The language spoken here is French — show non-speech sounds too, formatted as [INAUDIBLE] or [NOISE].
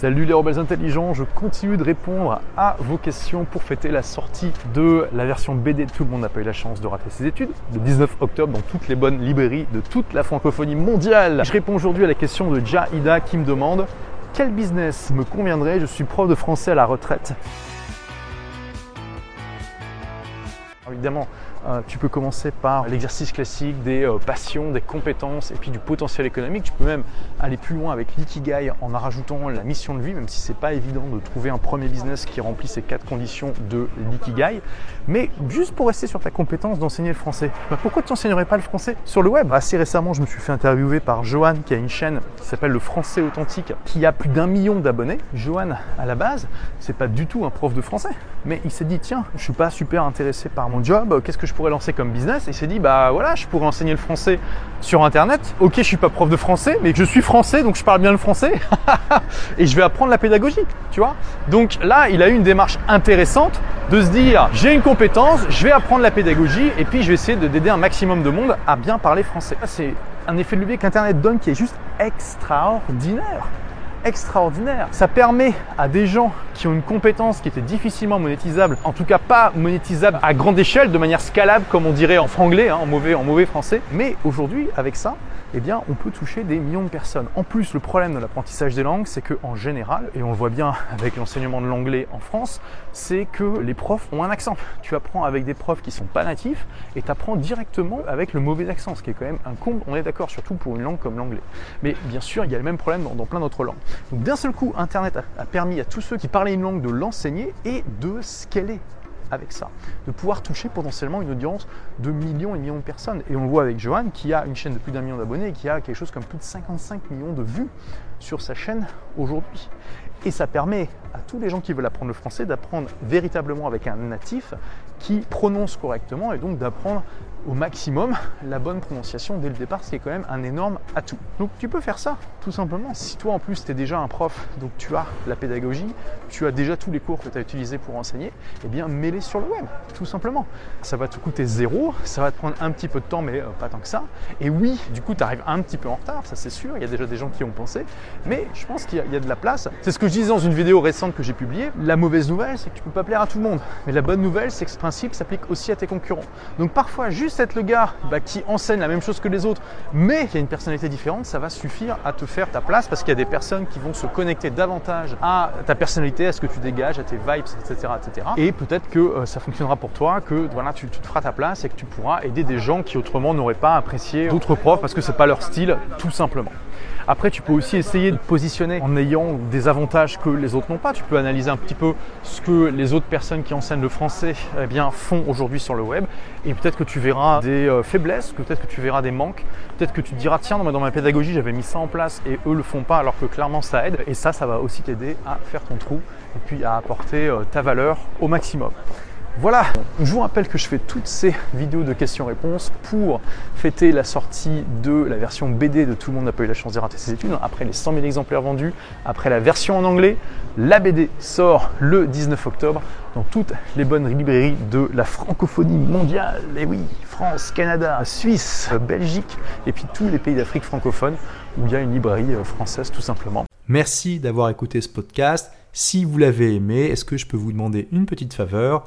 Salut les rebelles intelligents, je continue de répondre à vos questions pour fêter la sortie de la version BD Tout le monde n'a pas eu la chance de rater ses études, le 19 octobre dans toutes les bonnes librairies de toute la francophonie mondiale. Je réponds aujourd'hui à la question de Jahida qui me demande quel business me conviendrait, je suis prof de français à la retraite. Évidemment, euh, tu peux commencer par l'exercice classique des euh, passions, des compétences et puis du potentiel économique. Tu peux même aller plus loin avec l'ikigai en rajoutant la mission de vie, même si c'est pas évident de trouver un premier business qui remplit ces quatre conditions de l'ikigai. Mais juste pour rester sur ta compétence d'enseigner le français, bah, pourquoi tu n'enseignerais pas le français sur le web? Assez récemment, je me suis fait interviewer par Johan qui a une chaîne qui s'appelle Le Français Authentique, qui a plus d'un million d'abonnés. Johan, à la base, c'est pas du tout un prof de français, mais il s'est dit tiens, je suis pas super intéressé par mon job, qu'est-ce que je pourrais lancer comme business Et il s'est dit, bah voilà, je pourrais enseigner le français sur Internet. Ok, je suis pas prof de français, mais je suis français, donc je parle bien le français. [LAUGHS] et je vais apprendre la pédagogie, tu vois. Donc là, il a eu une démarche intéressante de se dire, j'ai une compétence, je vais apprendre la pédagogie, et puis je vais essayer d'aider un maximum de monde à bien parler français. C'est un effet de levier qu'Internet donne qui est juste extraordinaire extraordinaire. Ça permet à des gens qui ont une compétence qui était difficilement monétisable, en tout cas pas monétisable à grande échelle, de manière scalable comme on dirait en franglais, hein, en, mauvais, en mauvais français. Mais aujourd'hui, avec ça, eh bien, on peut toucher des millions de personnes. En plus, le problème de l'apprentissage des langues, c'est qu'en général, et on le voit bien [LAUGHS] avec l'enseignement de l'anglais en France, c'est que les profs ont un accent. Tu apprends avec des profs qui sont pas natifs et tu apprends directement avec le mauvais accent, ce qui est quand même un comble, on est d'accord, surtout pour une langue comme l'anglais. Mais bien sûr, il y a le même problème dans, plein d'autres langues. Donc d'un seul coup, Internet a, a permis à tous ceux qui parlaient une langue de l'enseigner et de scaler avec ça, de pouvoir toucher potentiellement une audience de millions et millions de personnes. Et on le voit avec Johan qui a une chaîne de plus d'un million d'abonnés et qui a quelque chose comme plus de 55 millions de vues sur sa chaîne aujourd'hui. Et ça permet à tous les gens qui veulent apprendre le français d'apprendre véritablement avec un natif qui prononce correctement et donc d'apprendre au maximum la bonne prononciation dès le départ, ce qui est quand même un énorme atout. Donc tu peux faire ça, tout simplement. Si toi en plus tu es déjà un prof, donc tu as la pédagogie, tu as déjà tous les cours que tu as utilisés pour enseigner, eh bien mets-les sur le web, tout simplement. Ça va te coûter zéro, ça va te prendre un petit peu de temps, mais euh, pas tant que ça. Et oui, du coup tu arrives un petit peu en retard, ça c'est sûr, il y a déjà des gens qui ont pensé, mais je pense qu'il y, a de la place. C'est ce que je disais dans une vidéo récente que j'ai publiée. La mauvaise nouvelle, c'est que tu peux pas plaire à tout le monde. Mais la bonne nouvelle, c'est que ce principe s'applique aussi à tes concurrents. Donc parfois, juste être le gars bah, qui enseigne la même chose que les autres, mais qui a une personnalité différente, ça va suffire à te faire ta place parce qu'il y a des personnes qui vont se connecter davantage à ta personnalité, à ce que tu dégages, à tes vibes, etc. etc. Et peut-être que euh, ça fonctionnera pour toi, que voilà, tu, tu, te feras ta place et que tu pourras aider des gens qui autrement n'auraient pas apprécié d'autres profs parce que c'est pas leur style, tout simplement. Après, tu peux aussi essayer de positionner en ayant des avantages que les autres n'ont pas. Tu peux analyser un petit peu ce que les autres personnes qui enseignent le français eh bien, font aujourd'hui sur le web. Et peut-être que tu verras des euh, faiblesses, peut-être que tu verras des manques. Peut-être que tu te diras, tiens, dans ma pédagogie, j'avais mis ça en place et eux le font pas alors que clairement ça aide. Et ça, ça va aussi t'aider à faire ton trou et puis à apporter euh, ta valeur au maximum. Voilà, je vous rappelle que je fais toutes ces vidéos de questions-réponses pour fêter la sortie de la version BD de Tout le monde n'a pas eu la chance de rater ses études. Après les 100 000 exemplaires vendus, après la version en anglais, la BD sort le 19 octobre dans toutes les bonnes librairies de la francophonie mondiale. Et oui, France, Canada, Suisse, Belgique et puis tous les pays d'Afrique francophone où il y a une librairie euh, française tout simplement. Merci d'avoir écouté ce podcast. Si vous l'avez aimé, est-ce que je peux vous demander une petite faveur?